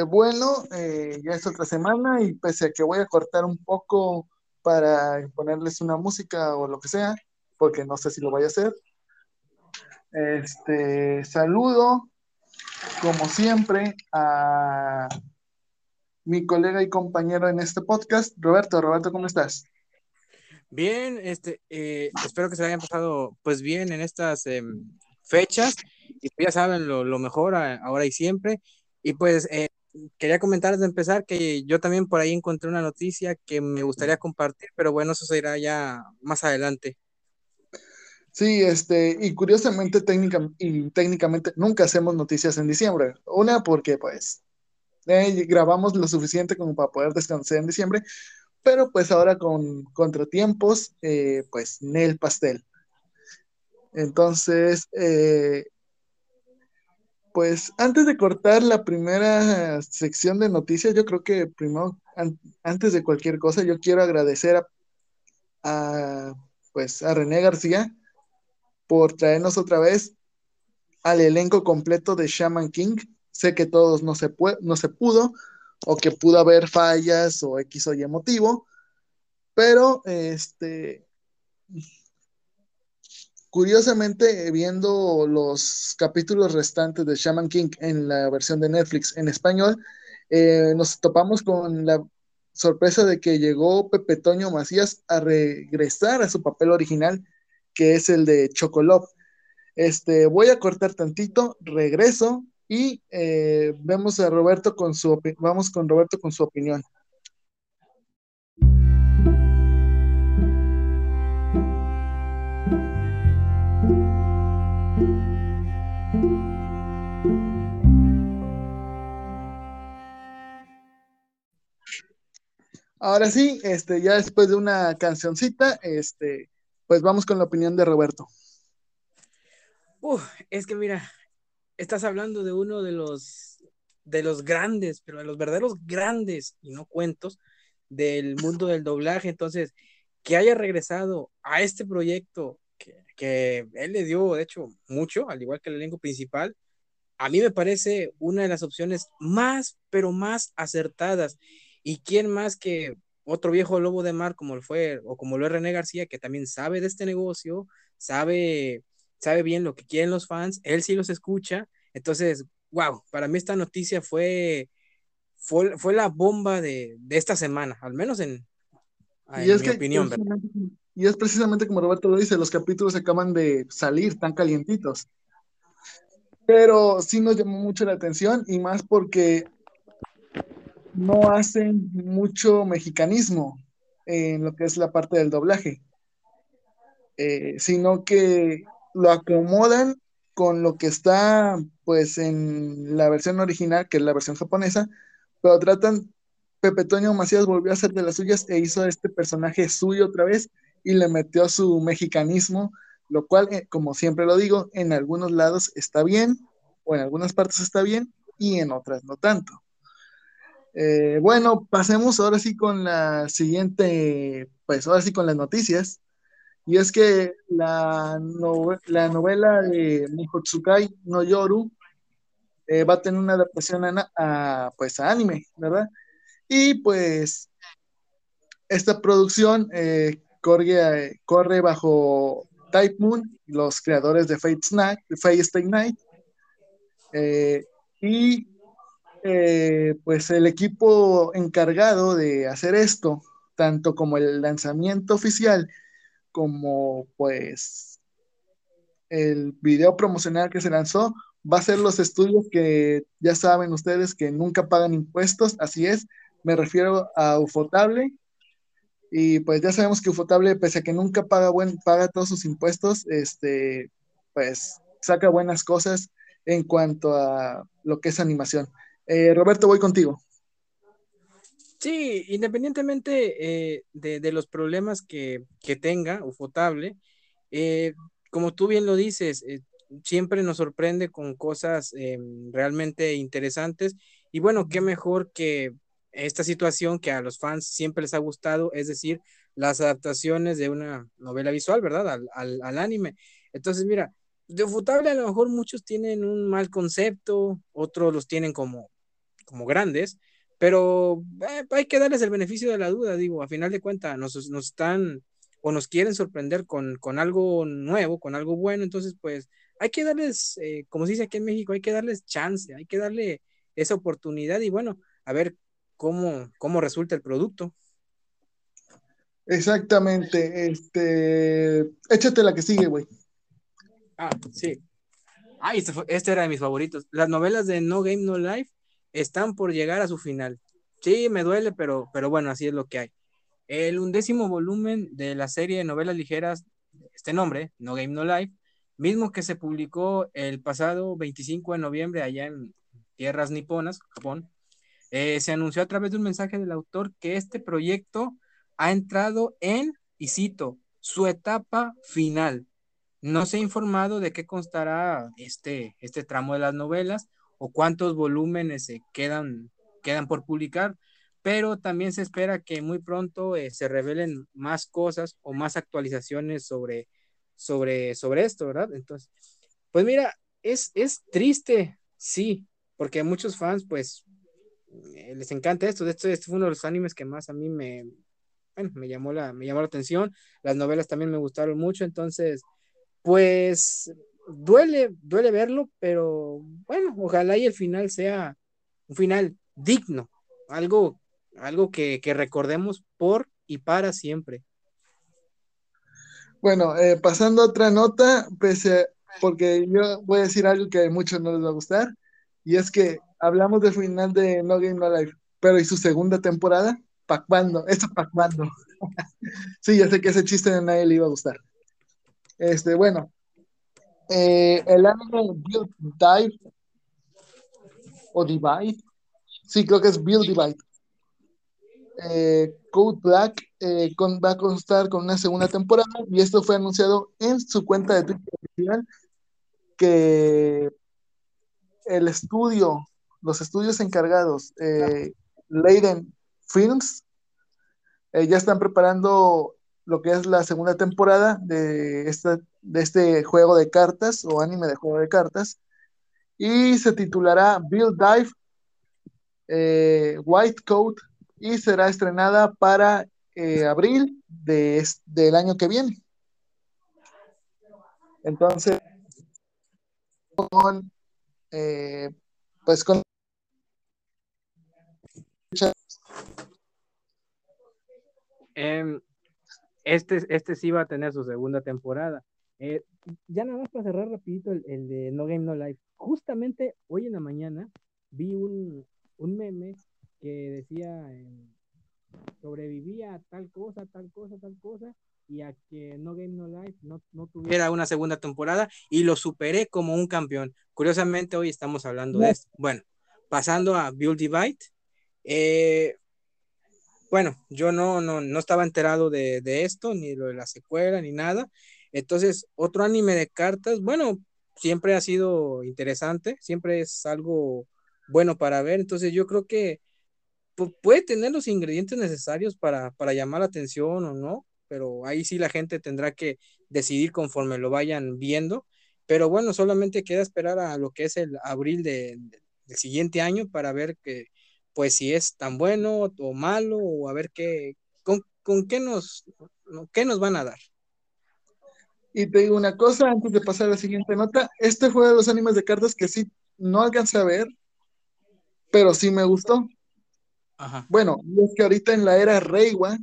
Eh, bueno, eh, ya es otra semana y pese a que voy a cortar un poco para ponerles una música o lo que sea, porque no sé si lo voy a hacer. Este, saludo, como siempre, a mi colega y compañero en este podcast, Roberto. Roberto, ¿cómo estás? Bien, este, eh, espero que se hayan pasado pues bien en estas em, fechas y pues, ya saben lo, mejor ahora y siempre. Y pues eh, quería comentar de empezar que yo también por ahí encontré una noticia que me gustaría compartir, pero bueno, eso se irá ya más adelante. Sí, este, y curiosamente técnicamente nunca hacemos noticias en diciembre. Una porque pues eh, grabamos lo suficiente como para poder descansar en diciembre, pero pues ahora con contratiempos, eh, pues Nel Pastel. Entonces, eh, pues antes de cortar la primera sección de noticias, yo creo que primero, antes de cualquier cosa, yo quiero agradecer a, pues, a René García por traernos otra vez al elenco completo de Shaman King. Sé que todos no se, no se pudo, o que pudo haber fallas o X o Y motivo, pero este, Curiosamente, viendo los capítulos restantes de Shaman King en la versión de Netflix en español, eh, nos topamos con la sorpresa de que llegó Pepe Toño Macías a regresar a su papel original, que es el de Chocolop. Este, voy a cortar tantito, regreso y eh, vemos a Roberto con su vamos con Roberto con su opinión. Ahora sí, este, ya después de una cancioncita, este, pues vamos con la opinión de Roberto. Uf, es que mira, estás hablando de uno de los de los grandes, pero de los verdaderos grandes y no cuentos del mundo del doblaje. Entonces, que haya regresado a este proyecto que, que él le dio, de hecho, mucho, al igual que el elenco principal, a mí me parece una de las opciones más, pero más acertadas. ¿Y quién más que otro viejo lobo de mar como lo fue o como lo es René García, que también sabe de este negocio, sabe, sabe bien lo que quieren los fans, él sí los escucha. Entonces, wow, para mí esta noticia fue, fue, fue la bomba de, esta semana, al menos en, mi opinión. Y es precisamente como Roberto lo dice, los capítulos acaban de salir tan calientitos. Pero sí nos llamó mucho la atención y más porque no hacen mucho mexicanismo en lo que es la parte del doblaje, eh, sino que lo acomodan con lo que está pues en la versión original, que es la versión japonesa, pero tratan, Pepe Toño Macías volvió a hacer de las suyas e hizo este personaje suyo otra vez y le metió su mexicanismo, lo cual, eh, como siempre lo digo, en algunos lados está bien, o en algunas partes está bien, y en otras no tanto. Eh, bueno, pasemos ahora sí con la siguiente, pues ahora sí con las noticias. Y es que la, la novela de Mihotsukai no Yoru eh, va a tener una adaptación a, pues, a anime, ¿verdad? Y pues esta producción eh, corre, corre bajo Type Moon, los creadores de Fate, Snack, Fate Stay Night. y eh, pues el equipo encargado de hacer esto, tanto como el lanzamiento oficial, como pues el video promocional que se lanzó, va a ser los estudios que ya saben ustedes que nunca pagan impuestos, así es, me refiero a Ufotable, y pues ya sabemos que Ufotable, pese a que nunca paga, buen, paga todos sus impuestos, este, pues saca buenas cosas en cuanto a lo que es animación. Eh, Roberto, voy contigo. Sí, independientemente eh, de, los problemas que, tenga Ufotable, eh, como tú bien lo dices, siempre nos sorprende con cosas realmente interesantes. Y bueno, qué mejor que esta situación que a los fans siempre les ha gustado, es decir, las adaptaciones de una novela visual, ¿verdad? Al, al anime. Entonces, mira, de Ufotable a lo mejor muchos tienen un mal concepto, otros los tienen como como grandes, pero eh, hay que darles el beneficio de la duda, digo, a final de cuentas nos, nos están o nos quieren sorprender con, con, algo nuevo, con algo bueno, entonces pues hay que darles, eh, como se dice aquí en México, hay que darles chance, hay que darle esa oportunidad y bueno, a ver cómo, cómo resulta el producto. Exactamente, este, échate la que sigue, güey. Ah, sí. Ah, este, este, era de mis favoritos. Las novelas de No Game No Life están por llegar a su final. Sí, me duele, pero, pero bueno, así es lo que hay. El undécimo volumen de la serie de novelas ligeras, este nombre, No Game No Life, mismo que se publicó el pasado 25 de noviembre allá en tierras niponas, Japón, eh, se anunció a través de un mensaje del autor que este proyecto ha entrado en, y cito, su etapa final. No se ha informado de qué constará este, este tramo de las novelas o cuántos volúmenes se quedan, quedan por publicar, pero también se espera que muy pronto eh, se revelen más cosas o más actualizaciones sobre, sobre, sobre esto, ¿verdad? Entonces, pues mira, es, es triste, sí, porque a muchos fans, pues, eh, les encanta esto. De hecho, este fue uno de los animes que más a mí me, me llamó la, me llamó la atención. Las novelas también me gustaron mucho, entonces, pues, duele, duele verlo, pero bueno, ojalá y el final sea un final digno, algo, algo que, recordemos por y para siempre. Bueno, eh, pasando a otra nota, pese, porque yo voy a decir algo que a muchos no les va a gustar, y es que hablamos del final de No Game No Life, pero ¿y su segunda temporada? ¿Para cuándo? Eso para cuándo. sí, ya sé que ese chiste de nadie le iba a gustar. Este, bueno, eh, el anime Build Dive o Divide, sí, creo que es Build Divide. Eh, Code Black eh, va a constar con una segunda temporada y esto fue anunciado en su cuenta de Twitter que el estudio, los estudios encargados, Leiden Films, ya están preparando lo que es la segunda temporada de, esta, de este juego de cartas o anime de juego de cartas. Y se titulará Build Dive eh, White Coat y será estrenada para eh, abril de, del año que viene. Entonces, con, eh, pues con em, este, este sí va a tener su segunda temporada. Eh, ya nada más para cerrar rapidito el, de No Game No Life. Justamente hoy en la mañana vi un, meme que decía eh, sobrevivía a tal cosa, tal cosa, tal cosa, y a que No Game No Life no, no tuviera una segunda temporada y lo superé como un campeón. Curiosamente hoy estamos hablando de esto. Bueno, pasando a Build Divide. Eh, bueno, yo no, no, no estaba enterado de, esto, ni lo de la secuela, ni nada. Entonces, otro anime de cartas, bueno, siempre ha sido interesante, siempre es algo bueno para ver. Entonces, yo creo que puede tener los ingredientes necesarios para, para llamar la atención o no, pero ahí sí la gente tendrá que decidir conforme lo vayan viendo. Pero bueno, solamente queda esperar a lo que es el abril de, del siguiente año para ver que pues si es tan bueno o malo, o a ver qué, con, qué, nos, qué nos van a dar. Y te digo una cosa antes de pasar a la siguiente nota. Este fue de los animes de cartas que sí no alcancé a ver, pero sí me gustó. Bueno, es que ahorita en la era Reiwa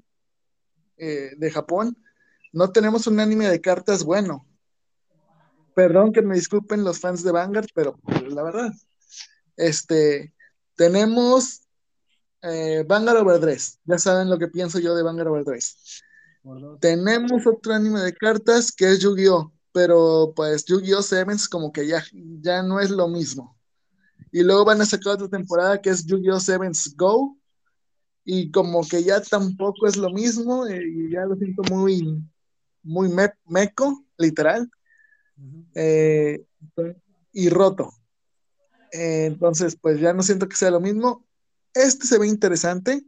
eh, de Japón no tenemos un anime de cartas bueno. Perdón que me disculpen los fans de Vanguard, pero la verdad, este, tenemos eh, Vanguard Overdress. Ya saben lo que pienso yo de Vanguard Overdress. Tenemos otro anime de cartas que es Yu-Gi-Oh! Pero pues Yu-Gi-Oh! Sevens como que ya, ya no es lo mismo. Y luego van a sacar otra temporada que es Yu-Gi-Oh! Sevens Go. Y como que ya tampoco es lo mismo. Eh, y ya lo siento muy, muy meco, literal. Eh, y roto. Eh, entonces, pues ya no siento que sea lo mismo. Este se ve interesante.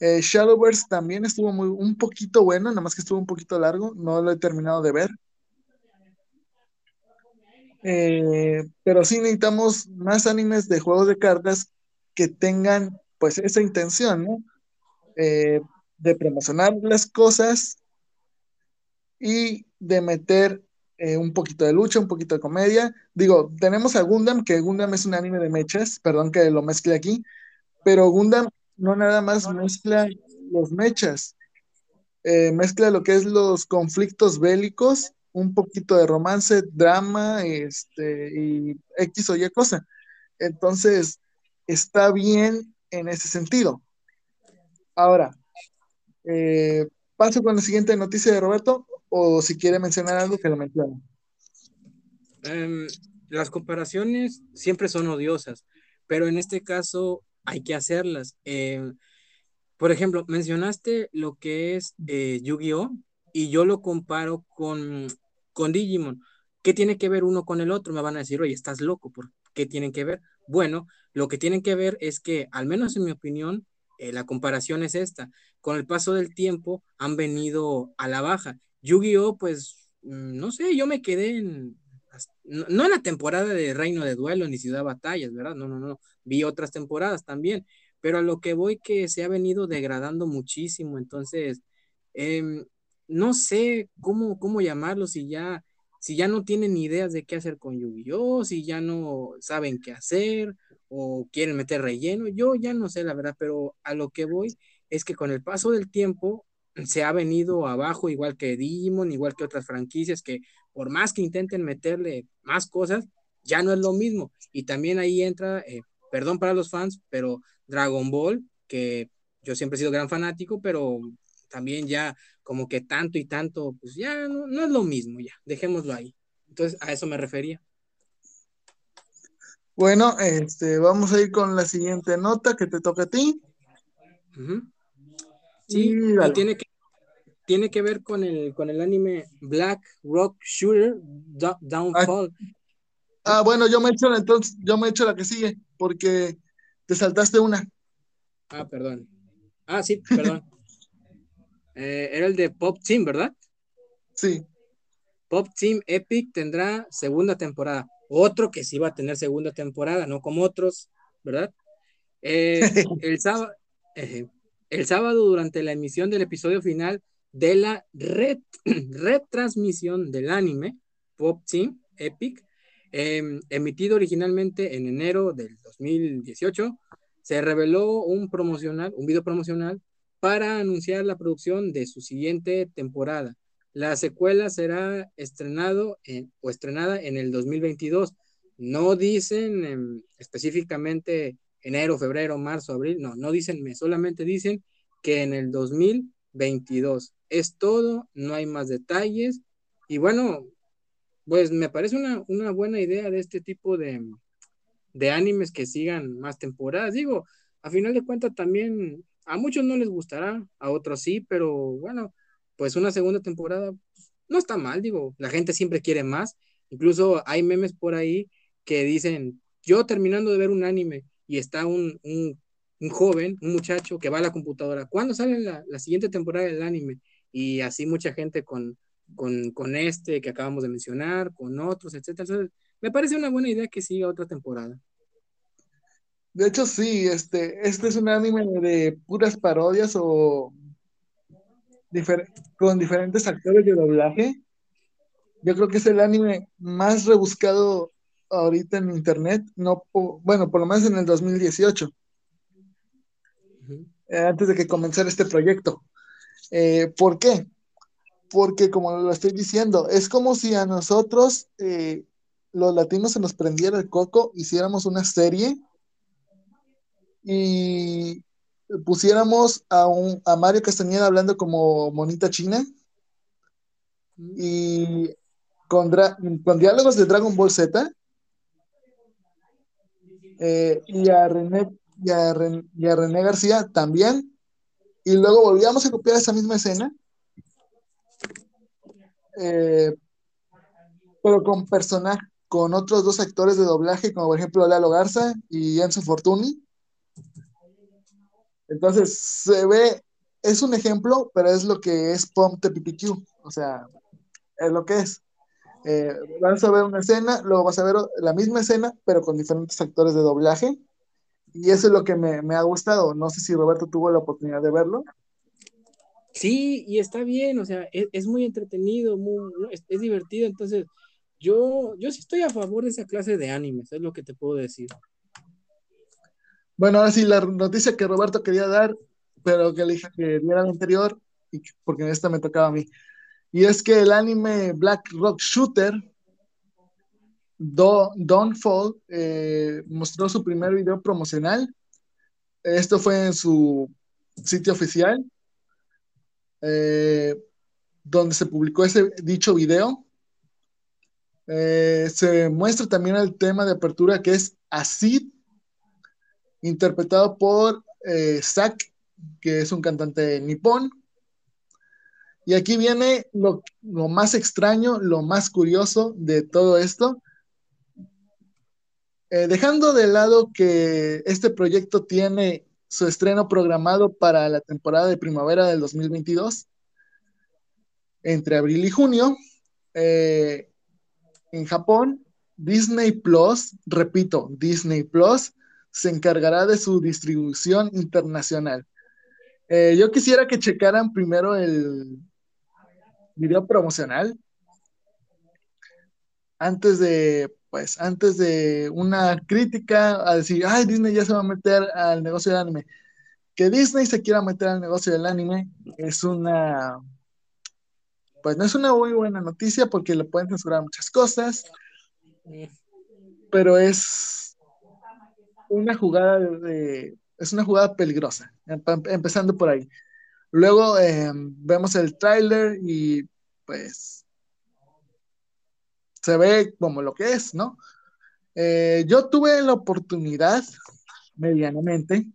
Eh, Shadowverse también estuvo muy, un poquito bueno, nada más que estuvo un poquito largo, no lo he terminado de ver. Eh, pero sí necesitamos más animes de juegos de cartas que tengan pues esa intención, de promocionar las cosas y de meter eh, un poquito de lucha, un poquito de comedia. Digo, tenemos a Gundam, que Gundam es un anime de mechas, perdón que lo mezcle aquí, pero Gundam no nada más mezcla los mechas, eh, mezcla lo que es los conflictos bélicos, un poquito de romance, drama, este, y X o Y cosa. Entonces, está bien en ese sentido. Ahora, eh, paso con la siguiente noticia de Roberto, o si quiere mencionar algo, que lo mencione. Em, las comparaciones siempre son odiosas, pero en este caso hay que hacerlas. Em, por ejemplo, mencionaste lo que es eh, Yu-Gi-Oh! y yo lo comparo con, con Digimon. ¿Qué tiene que ver uno con el otro? Me van a decir, oye, estás loco, ¿por qué tienen que ver? Bueno, lo que tienen que ver es que, al menos en mi opinión, eh, la comparación es esta. Con el paso del tiempo han venido a la baja. Yu-Gi-Oh, pues, mm, no sé, yo me quedé en, no, en la temporada de Reino de Duelo ni Ciudad Batallas, ¿verdad? No, no, no. Vi otras temporadas también, pero a lo que voy que se ha venido degradando muchísimo, entonces, em, no sé cómo, cómo llamarlo, si ya, si ya no tienen ideas de qué hacer con Yu-Gi-Oh, si ya no saben qué hacer, o quieren meter relleno, yo ya no sé la verdad, pero a lo que voy es que con el paso del tiempo se ha venido abajo, igual que Digimon, igual que otras franquicias, que por más que intenten meterle más cosas, ya no es lo mismo. Y también ahí entra, eh, perdón para los fans, pero Dragon Ball, que yo siempre he sido gran fanático, pero también ya como que tanto y tanto, pues ya no, no es lo mismo, ya, dejémoslo ahí. Entonces, a eso me refería. Bueno, este, vamos a ir con la siguiente nota que te toca a ti. Sí, y tiene que, tiene que ver con el, con el anime Black Rock Shooter Downfall. Ah, ah, bueno, yo me echo entonces, yo me echo la que sigue, porque te saltaste una. Ah, perdón. Ah, sí, perdón. Eh, era el de Pop Team, ¿verdad? Sí. Pop Team Epic tendrá segunda temporada. Otro que sí va a tener segunda temporada, no como otros, ¿verdad? Eh, el, sábado, el sábado, durante la emisión del episodio final de la red, retransmisión del anime Pop Team Epic, em, emitido originalmente en enero del 2018, se reveló un promocional, un video promocional para anunciar la producción de su siguiente temporada. La secuela será estrenado o estrenada en el 2022. No dicen específicamente enero, febrero, marzo, abril, no, no dicen mes, solamente dicen que en el 2022. Es todo, no hay más detalles. Y bueno, pues me parece una, buena idea de este tipo de, de animes que sigan más temporadas. Digo, a final de cuentas también a muchos no les gustará, a otros sí, pero bueno, pues una segunda temporada no está mal, digo, la gente siempre quiere más. Incluso hay memes por ahí que dicen, yo terminando de ver un anime y está un, joven, un muchacho que va a la computadora, ¿cuándo sale la, siguiente temporada del anime? Y así mucha gente con, con, este que acabamos de mencionar, con otros, etcétera. me parece una buena idea que siga otra temporada. De hecho, sí, este, este es un anime de puras parodias o con diferentes actores de doblaje. Yo creo que es el anime más rebuscado ahorita en internet, no, bueno, por lo menos en el 2018, eh, antes de que comenzara este proyecto. Eh, ¿Por qué? Porque como lo estoy diciendo, es como si a nosotros, eh, los latinos, se nos prendiera el coco, hiciéramos una serie y pusiéramos a, un, a Mario Castañeda hablando como monita china y con, con diálogos de Dragon Ball Z eh, y, a René, y, a René, García también. Y luego volvíamos a copiar esa misma escena. Eh, pero con personajes con otros dos actores de doblaje como por ejemplo Lalo Garza y Enzo Fortuni entonces, se ve, es un ejemplo, pero es lo que es Pump the PPQ, o sea, es lo que es. Eh, vas a ver una escena, luego vas a ver la misma escena, pero con diferentes actores de doblaje. y eso es lo que me, ha gustado. No sé si Roberto tuvo la oportunidad de verlo. Sí, y está bien, o sea, es, muy entretenido, muy, es, divertido, entonces yo, yo sí estoy a favor de esa clase de animes, es lo que te puedo decir. Bueno, ahora sí, la noticia que Roberto quería dar, pero que le dije que diera la anterior, y porque esta me tocaba a mí. Y es que el anime Black Rock Shooter, Do, Dawnfall, eh, mostró su primer video promocional. Esto fue en su sitio oficial, eh, donde se publicó ese dicho video. Eh, se muestra también el tema de apertura que es Acid, interpretado por Zack, que es un cantante nipón. Y aquí viene lo, más extraño, lo más curioso de todo esto. Eh, dejando de lado que este proyecto tiene su estreno programado para la temporada de primavera del 2022, entre abril y junio, eh, en Japón, Disney Plus, repito, Disney Plus, se encargará de su distribución internacional. Eh, yo quisiera que checaran primero el, video promocional antes de, pues, antes de una crítica a decir, ay, Disney ya se va a meter al negocio del anime. Que Disney se quiera meter al negocio del anime es una, pues no es una muy buena noticia porque le pueden censurar muchas cosas, pero es una jugada de, es una jugada peligrosa, empezando por ahí. Luego em, vemos el tráiler y pues se ve como lo que es, ¿no? Eh, yo tuve la oportunidad, medianamente,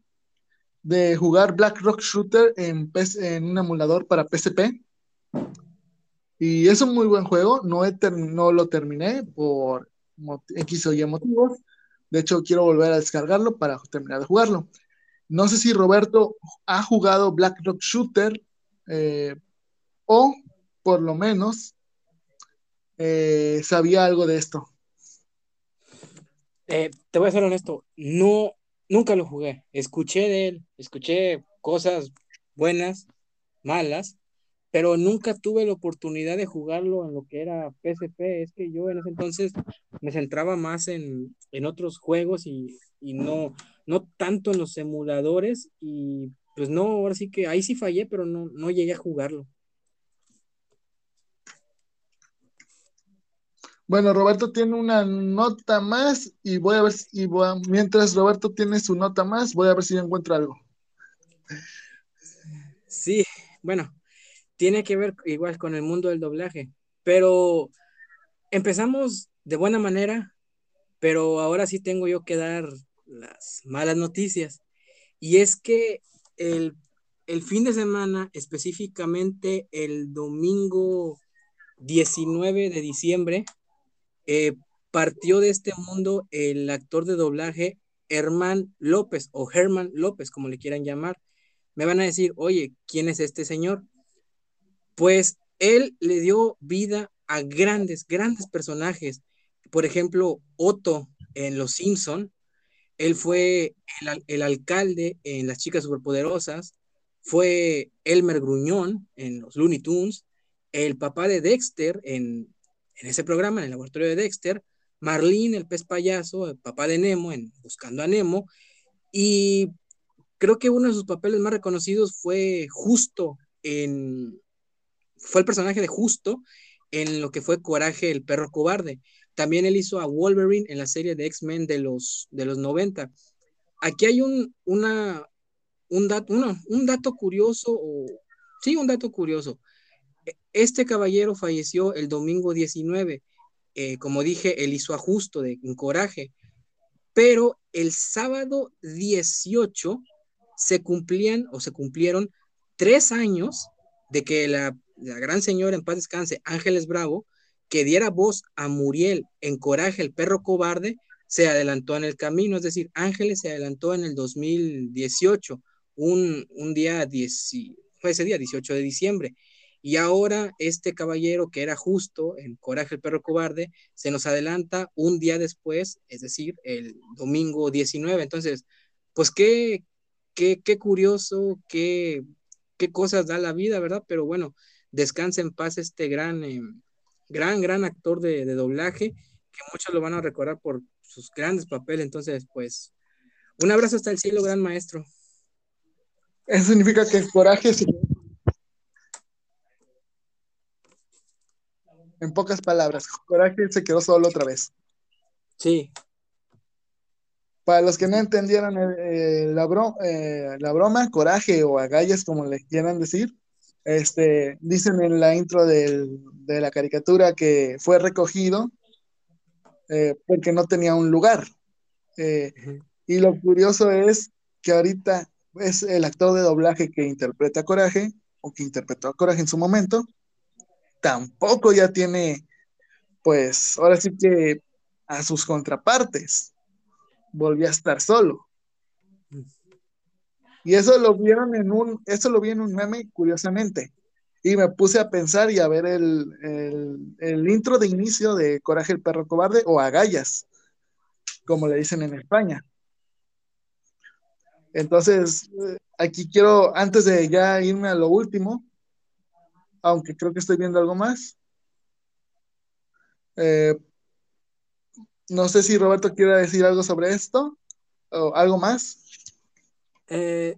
de jugar Black Rock Shooter en, en un emulador para PSP. Y es un muy buen juego, no, no lo terminé por X o Y motivos. De hecho, quiero volver a descargarlo para terminar de jugarlo. No sé si Roberto ha jugado Black Rock Shooter eh, o por lo menos eh, sabía algo de esto. Eh, te voy a ser honesto, no, nunca lo jugué. Escuché de él, escuché cosas buenas, malas, pero nunca tuve la oportunidad de jugarlo en lo que era PSP. Es que yo en ese entonces me centraba más en, en otros juegos y, y no, no tanto en los emuladores y pues no, ahora sí que ahí sí fallé, pero no, no llegué a jugarlo. Bueno, Roberto tiene una nota más y voy a ver si, mientras Roberto tiene su nota más, voy a ver si encuentro algo. Sí, bueno, tiene que ver igual con el mundo del doblaje, pero empezamos de buena manera, pero ahora sí tengo yo que dar las malas noticias. Y es que el, fin de semana, específicamente el domingo 19 de diciembre, eh, partió de este mundo el actor de doblaje Herman López o Herman López, como le quieran llamar. Me van a decir, oye, ¿quién es este señor? Pues él le dio vida a grandes, grandes personajes. Por ejemplo, Otto en Los Simpson, él fue el, alcalde en Las Chicas Superpoderosas, fue Elmer Gruñón en los Looney Tunes, el papá de Dexter en, ese programa, en el laboratorio de Dexter, Marlene, el pez payaso, el papá de Nemo en Buscando a Nemo, y creo que uno de sus papeles más reconocidos fue Justo en, fue el personaje de Justo en lo que fue Coraje, el perro cobarde. También él hizo a Wolverine en la serie de X-Men de los, de los 90. Aquí hay un, una, un, un dato curioso, o, sí, un dato curioso. Este caballero falleció el domingo 19. Eh, como dije, él hizo ajusto de un coraje. Pero el sábado 18 se cumplían o se cumplieron tres años de que la, la gran señora en paz descanse, Ángeles Bravo, que diera voz a Muriel en Coraje, el perro cobarde, se adelantó en el camino, es decir, Ángeles se adelantó en el 2018, un, un día, fue ese día, 18 de diciembre, y ahora este caballero que era justo en Coraje, el perro cobarde, se nos adelanta un día después, es decir, el domingo 19, entonces, pues qué, qué, qué curioso, qué, qué cosas da la vida, ¿verdad? Pero bueno, descanse en paz este gran, eh, gran, gran actor de, doblaje, que muchos lo van a recordar por sus grandes papeles. Entonces, pues, un abrazo hasta el cielo, gran maestro. Eso significa que el coraje se... En pocas palabras, coraje se quedó solo otra vez. Sí. Para los que no entendieron eh, la, eh, la, broma, coraje o agallas, como le quieran decir, este, dicen en la intro del, de la caricatura que fue recogido eh, porque no tenía un lugar. Y lo curioso es que ahorita es el actor de doblaje que interpreta Coraje, o que interpretó a Coraje en su momento, tampoco ya tiene, pues, ahora sí que a sus contrapartes. Volvió a estar solo. Y eso lo vieron en un, eso lo vi en un meme, curiosamente. Y me puse a pensar y a ver el, el intro de inicio de Coraje el perro cobarde o Agallas, como le dicen en España. Entonces, aquí quiero, antes de ya irme a lo último, aunque creo que estoy viendo algo más. Eh, no sé si Roberto quiere decir algo sobre esto o algo más. Eh,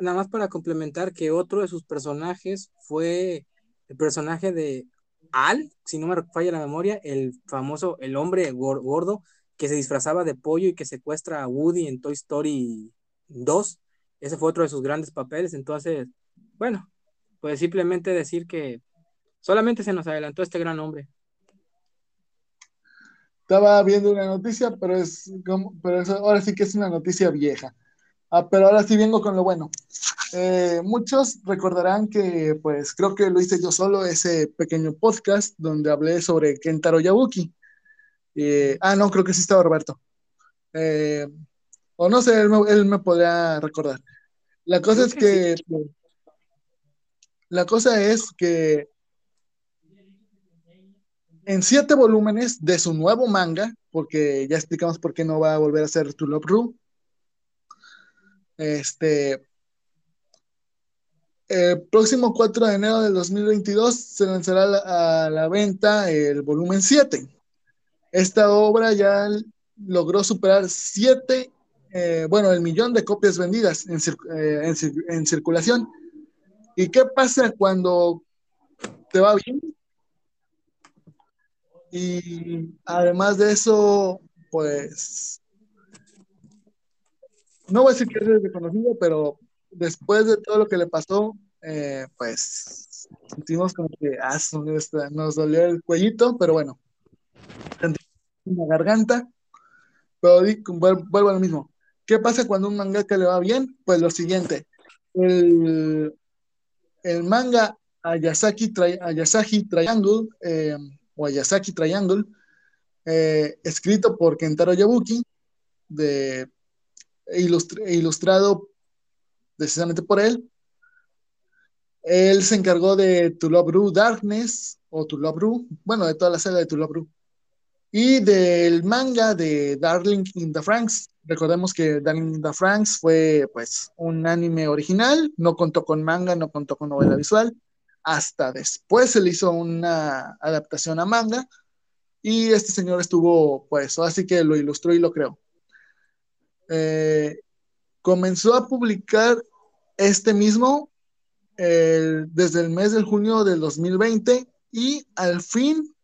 nada más para complementar que otro de sus personajes fue el personaje de Al, si no me falla la memoria, el famoso, el hombre gordo que se disfrazaba de pollo y que secuestra a Woody en Toy Story 2. Ese fue otro de sus grandes papeles. Entonces, bueno, pues simplemente decir que solamente se nos adelantó este gran hombre. Estaba viendo una noticia, pero es como, pero eso, ahora sí que es una noticia vieja. Ah, pero ahora sí vengo con lo bueno. Eh, muchos recordarán que, pues, creo que lo hice yo solo, ese pequeño podcast donde hablé sobre Kentaro Yabuki. Eh, ah, no, creo que sí estaba Roberto. Eh, o no sé, él me, él me podría recordar. La cosa es que, la cosa es que en siete volúmenes de su nuevo manga, porque ya explicamos por qué no va a volver a ser To Love Ru, este, el próximo 4 de enero del 2022 se lanzará a la, venta el volumen 7. Esta obra ya logró superar 7, eh, bueno, el millón de copias vendidas en, eh, en circulación ¿Y qué pasa cuando te va bien? Y además de eso, pues, no voy a decir que es reconocido, pero después de todo lo que le pasó, eh, pues, sentimos como que ah, nos dolió el cuellito, pero bueno, una garganta, pero vuelvo a lo mismo. ¿Qué pasa cuando un mangaka le va bien? Pues lo siguiente, el, el manga Ayasaki, Triangle eh, o Ayasaki Triangle, eh, escrito por Kentaro Yabuki, de, e ilustrado precisamente por él. Él se encargó de To Love Darkness o To Love bueno, de toda la saga de To Love Y del manga de Darling in the Franks, Recordemos que Darling the Franks fue pues un anime original, no contó con manga, no contó con novela visual. Hasta después se le hizo una adaptación a manga y este señor estuvo pues así que lo ilustró y lo creó. Eh, comenzó a publicar este mismo desde el mes de junio del 2020 y al fin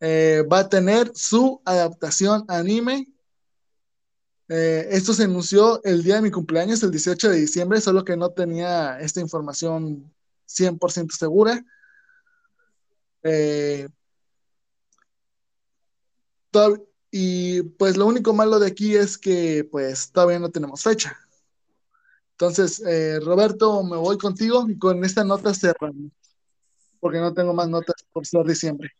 eh, va a tener su adaptación anime eh, esto se anunció el día de mi cumpleaños, el 18 de diciembre, solo que no tenía esta información 100% segura. Eh, y pues lo único malo de aquí es que pues todavía no tenemos fecha. Entonces, Roberto, me voy contigo y con esta nota cerramos, porque no tengo más notas por ser diciembre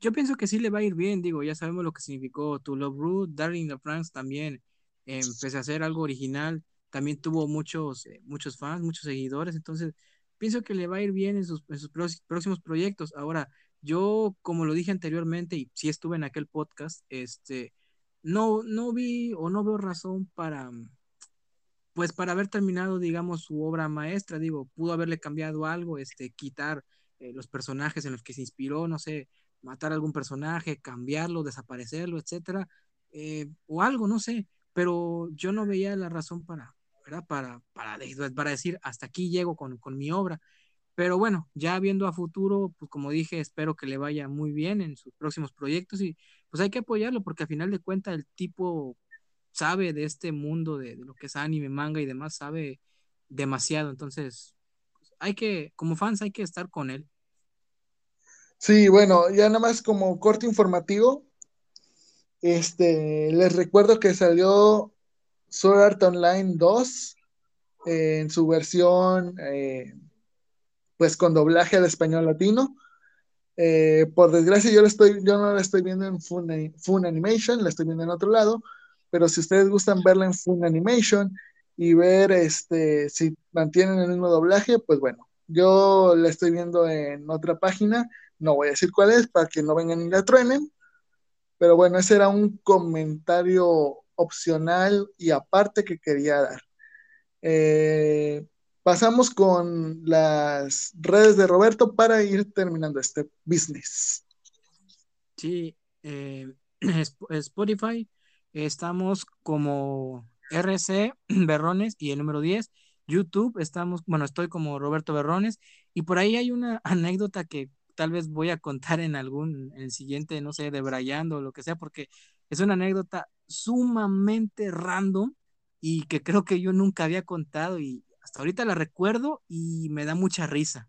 yo pienso que sí le va a ir bien, digo, ya sabemos lo que significó To Love Ruth, Darling the France también, eh, empecé a hacer algo original, también tuvo muchos, eh, muchos fans, muchos seguidores, entonces pienso que le va a ir bien en sus, próximos proyectos. Ahora, yo, como lo dije anteriormente, y sí estuve en aquel podcast, este, no, no vi o no veo razón para, pues para haber terminado, digamos, su obra maestra, digo, pudo haberle cambiado algo, este, quitar eh, los personajes en los que se inspiró, no sé, matar algún personaje, cambiarlo, desaparecerlo, etcétera, eh, o algo, no sé, pero yo no veía la razón para. Para, para, decir, hasta aquí llego con, con mi obra. Pero bueno, ya viendo a futuro, pues como dije, espero que le vaya muy bien en sus próximos proyectos y pues hay que apoyarlo porque al final de cuentas el tipo sabe de este mundo, de, lo que es anime, manga y demás, sabe demasiado. Entonces, pues, hay que, como fans, hay que estar con él. Sí, bueno, ya nada más como corte informativo, este, les recuerdo que salió Sword Art Online 2 eh, en su versión, eh, pues con doblaje al español latino. Eh, por desgracia, yo, estoy, yo no la estoy viendo en Fun, Fun Animation, la estoy viendo en otro lado, pero si ustedes gustan verla en Fun Animation y ver este, si mantienen el mismo doblaje, pues bueno, yo la estoy viendo en otra página, no voy a decir cuál es para que no vengan y la truenen, pero bueno, ese era un comentario opcional y aparte que quería dar. Eh, pasamos con las redes de Roberto para ir terminando este business. Sí, eh, Spotify, estamos como RC Berrones y el número 10. YouTube, estamos, bueno, estoy como Roberto Berrones y por ahí hay una anécdota que tal vez voy a contar en algún, en el siguiente, no sé, de Brayando o lo que sea, porque es una anécdota sumamente random y que creo que yo nunca había contado y hasta ahorita la recuerdo y me da mucha risa.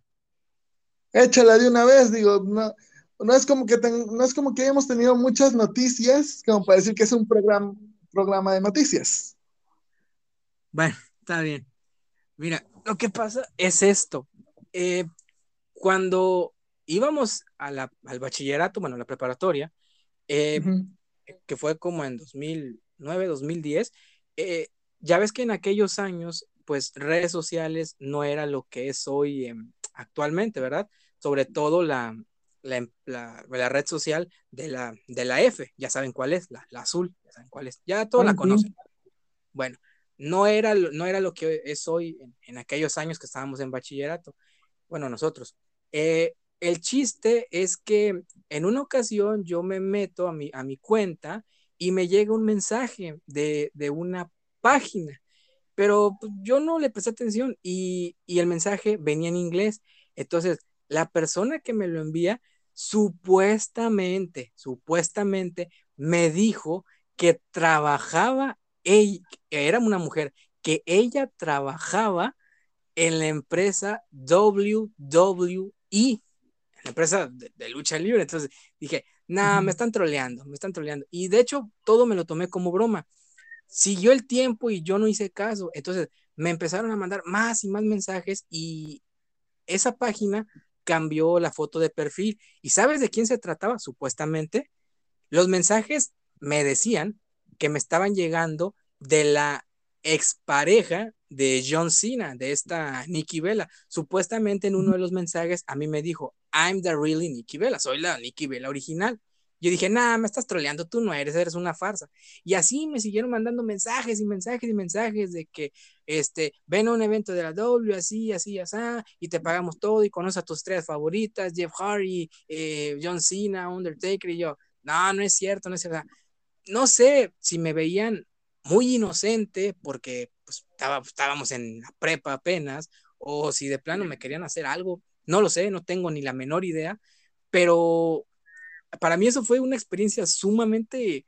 Échala de una vez, digo, no, no es como que no es como que hayamos tenido muchas noticias como para decir que es un programa, programa de noticias. Bueno, está bien. Mira, lo que pasa es esto. Eh, cuando íbamos al bachillerato, bueno, a la preparatoria, eh, que fue como en 2009, 2010, eh, ya ves que en aquellos años, pues redes sociales no era lo que es hoy em, actualmente, ¿verdad? Sobre todo la, la, la, red social de la, de la F, ya saben cuál es, la, azul, ya saben cuál es, ya todos la conocen. Bueno, no era, no era lo que es hoy en, aquellos años que estábamos en bachillerato, bueno, nosotros. Eh, el chiste es que en una ocasión yo me meto a mi, a mi cuenta y me llega un mensaje de, una página, pero pues, yo no le presté atención y, y el mensaje venía en inglés. Entonces, la persona que me lo envía supuestamente, supuestamente me dijo que trabajaba, ella, era una mujer, que ella trabajaba en la empresa WWE, empresa de, lucha libre. Entonces dije, nada, me están troleando, me están troleando. Y de hecho, todo me lo tomé como broma. Siguió el tiempo y yo no hice caso. Entonces me empezaron a mandar más y más mensajes y esa página cambió la foto de perfil. ¿Y sabes de quién se trataba? Supuestamente, los mensajes me decían que me estaban llegando de la expareja de John Cena, de esta Nikki Vela. Supuestamente en uno de los mensajes a mí me dijo, I'm the really Nikki Vela, soy la Nikki Vela original. Yo dije, nada, me estás troleando, tú no eres, eres una farsa. Y así me siguieron mandando mensajes y mensajes y mensajes de que, este, ven a un evento de la W, así, así, así, y te pagamos todo y conoces a tus tres favoritas, Jeff Hardy, eh, John Cena, Undertaker, y yo, no, no es cierto, no es cierto. No sé si me veían muy inocente porque pues, estaba, estábamos en la prepa apenas, o si de plano me querían hacer algo, no lo sé, no tengo ni la menor idea, pero para mí eso fue una experiencia sumamente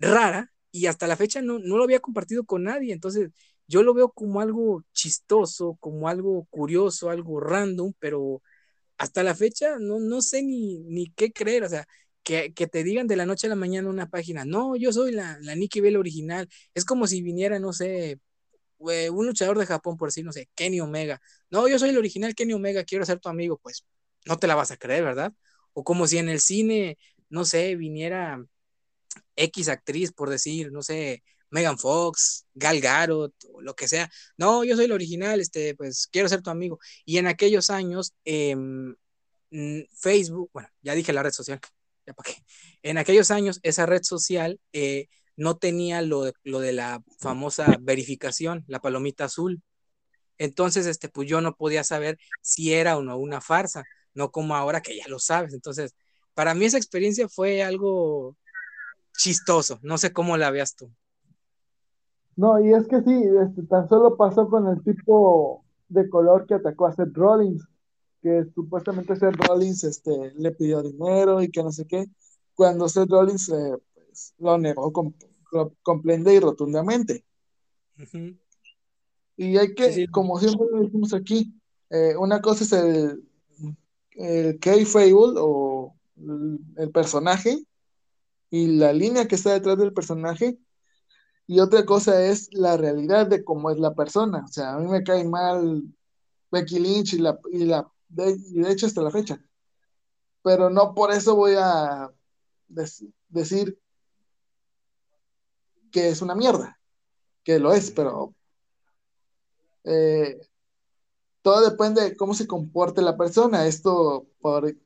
rara y hasta la fecha no, no lo había compartido con nadie, entonces yo lo veo como algo chistoso, como algo curioso, algo random, pero hasta la fecha no, no sé ni, ni qué creer, o sea, que, que, te digan de la noche a la mañana una página, no, yo soy la, la Nikki Bell original, es como si viniera, no sé, un luchador de Japón, por decir, no sé, Kenny Omega, no, yo soy el original Kenny Omega, quiero ser tu amigo, pues no te la vas a creer, ¿verdad? O como si en el cine, no sé, viniera X actriz, por decir, no sé, Megan Fox, Gal Gadot, o lo que sea. No, yo soy el original, este, pues quiero ser tu amigo. Y en aquellos años, em, Facebook, bueno, ya dije la red social, ya para qué. En aquellos años, esa red social eh, no tenía lo de, lo de la famosa verificación, la palomita azul. Entonces, este, pues yo no podía saber si era o no una farsa, no como ahora que ya lo sabes. Entonces, para mí esa experiencia fue algo chistoso. No sé cómo la veas tú. No, y es que sí, este, tan solo pasó con el tipo de color que atacó a Seth Rollins, que supuestamente Seth Rollins este, le pidió dinero y que no sé qué, cuando Seth Rollins eh, lo negó comprende y rotundamente. Y hay que, como siempre lo decimos aquí, eh, una cosa es el, el K-Fable o el personaje y la línea que está detrás del personaje, y otra cosa es la realidad de cómo es la persona. O sea, a mí me cae mal Becky Lynch y, la, y, la, de, y de hecho hasta la fecha. Pero no por eso voy a decir que es una mierda, que lo es, pero eh, todo depende de cómo se comporte la persona. Esto, por,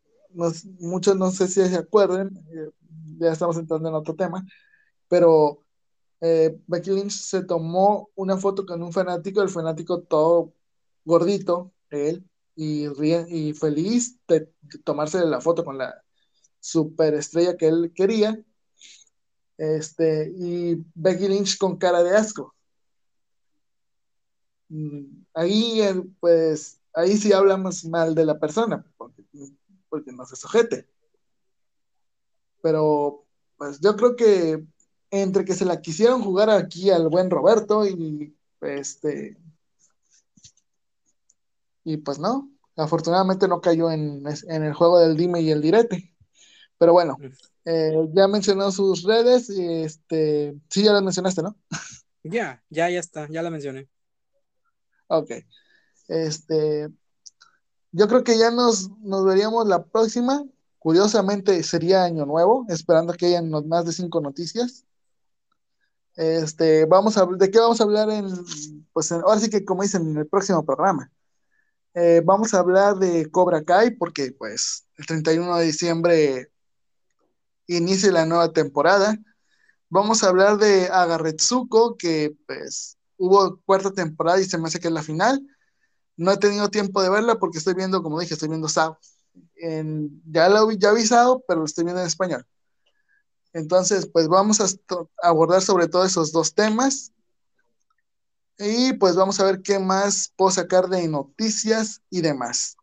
muchos no sé si se acuerdan, eh, ya estamos entrando en otro tema, pero eh, Becky Lynch se tomó una foto con un fanático, el fanático todo gordito, él, y, y feliz de tomarse la foto con la superestrella que él quería, este, y Becky Lynch con cara de asco. Mm, ahí, eh, pues, ahí sí hablamos mal de la persona, porque, porque no se sujete. Pero, pues, yo creo que entre que se la quisieron jugar aquí al buen Roberto y, este, y pues no, afortunadamente no cayó en, en el juego del dime y el direte. Pero bueno, eh, ya mencionó sus redes, este, sí, ya las mencionaste, ¿no? Ya, ya, ya está, ya la mencioné. Ok. Este, yo creo que ya nos, nos veríamos la próxima. Curiosamente sería año nuevo, esperando que hayan más de cinco noticias. Este, vamos a, ¿de qué vamos a hablar en, pues ahora sí que como dicen en el próximo programa? Eh, vamos a hablar de Cobra Kai porque pues el 31 de diciembre inicie la nueva temporada. Vamos a hablar de Agarretsuko, que pues hubo cuarta temporada y se me hace que es la final. No he tenido tiempo de verla porque estoy viendo, como dije, estoy viendo Sao. En, ya vi, ya avisado, pero lo estoy viendo en español. Entonces, pues vamos a abordar sobre todo esos dos temas. Y pues vamos a ver qué más puedo sacar de noticias y demás.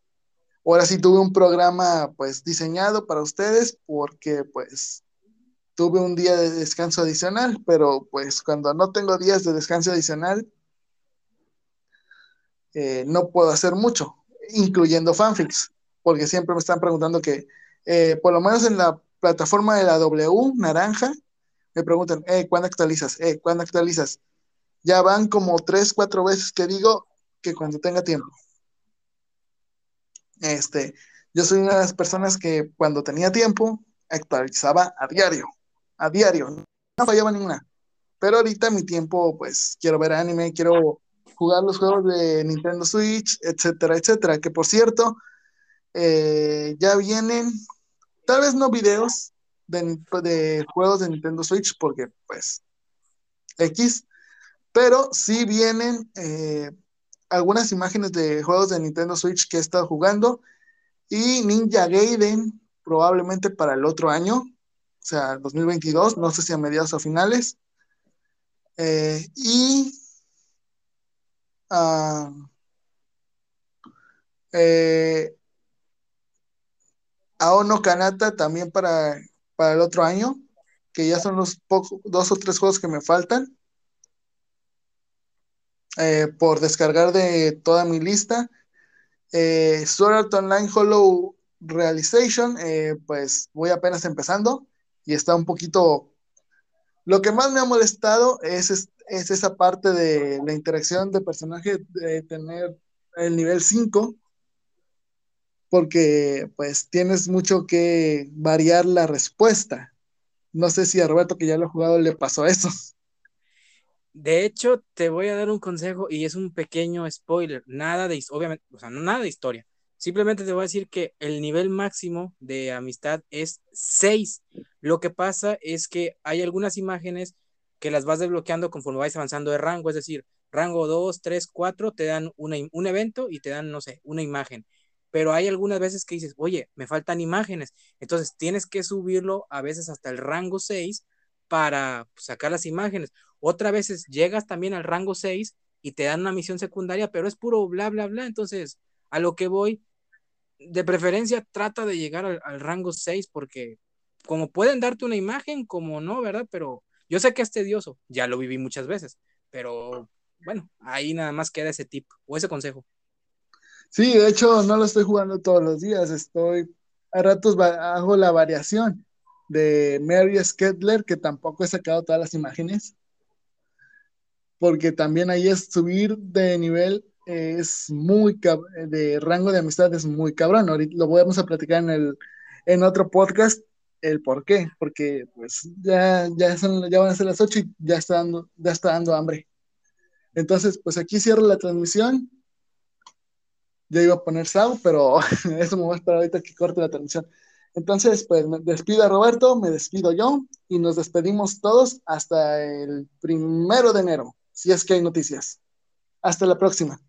Ahora sí tuve un programa pues diseñado para ustedes porque pues tuve un día de descanso adicional, pero pues cuando no tengo días de descanso adicional, eh, no puedo hacer mucho, incluyendo fanfics, porque siempre me están preguntando que, eh, por lo menos en la plataforma de la W, naranja, me preguntan, eh, ¿cuándo actualizas? Eh, ¿cuándo actualizas? Ya van como tres, cuatro veces que digo que cuando tenga tiempo. Este, yo soy una de las personas que cuando tenía tiempo actualizaba a diario, a diario, no fallaba ninguna. Pero ahorita mi tiempo, pues quiero ver anime, quiero jugar los juegos de Nintendo Switch, etcétera, etcétera. Que por cierto, eh, ya vienen, tal vez no videos de, juegos de Nintendo Switch, porque pues X, pero sí vienen eh, algunas imágenes de juegos de Nintendo Switch que he estado jugando y Ninja Gaiden probablemente para el otro año, o sea, 2022, no sé si a mediados o finales. Eh, y uh, eh, Aono Kanata también para, para el otro año, que ya son los pocos, dos o tres juegos que me faltan. Eh, por descargar de toda mi lista. Eh, Sword Art Online Hollow Realization, eh, pues voy apenas empezando y está un poquito... Lo que más me ha molestado es, es, esa parte de la interacción de personaje, de tener el nivel 5, porque pues tienes mucho que variar la respuesta. No sé si a Roberto, que ya lo ha jugado, le pasó eso. De hecho, te voy a dar un consejo y es un pequeño spoiler, nada de, obviamente, o sea, nada de historia. Simplemente te voy a decir que el nivel máximo de amistad es 6. Lo que pasa es que hay algunas imágenes que las vas desbloqueando conforme vais avanzando de rango, es decir, rango 2, 3, 4 te dan un evento y te dan, no sé, una imagen. Pero hay algunas veces que dices, oye, me faltan imágenes. Entonces tienes que subirlo a veces hasta el rango 6 para sacar las imágenes. Otras veces llegas también al rango 6 y te dan una misión secundaria, pero es puro bla, bla, bla. Entonces, a lo que voy, de preferencia trata de llegar al, al rango 6 porque como pueden darte una imagen, como no, ¿verdad? Pero yo sé que es tedioso, ya lo viví muchas veces, pero bueno, ahí nada más queda ese tip o ese consejo. Sí, de hecho no lo estoy jugando todos los días, estoy a ratos hago la variación de Mary Skedler, que tampoco he sacado todas las imágenes, porque también ahí es subir de nivel, es muy, de rango de amistad es muy cabrón, ahorita lo vamos a platicar en, el, en otro podcast, el por qué, porque pues ya, ya, son, ya van a ser las 8 y ya está dando, ya está dando hambre. Entonces, pues aquí cierro la transmisión. Ya iba a poner Sau, pero eso me va a esperar ahorita que corte la transmisión. Entonces, pues me despido a Roberto, me despido yo y nos despedimos todos hasta el primero de enero, si es que hay noticias. Hasta la próxima.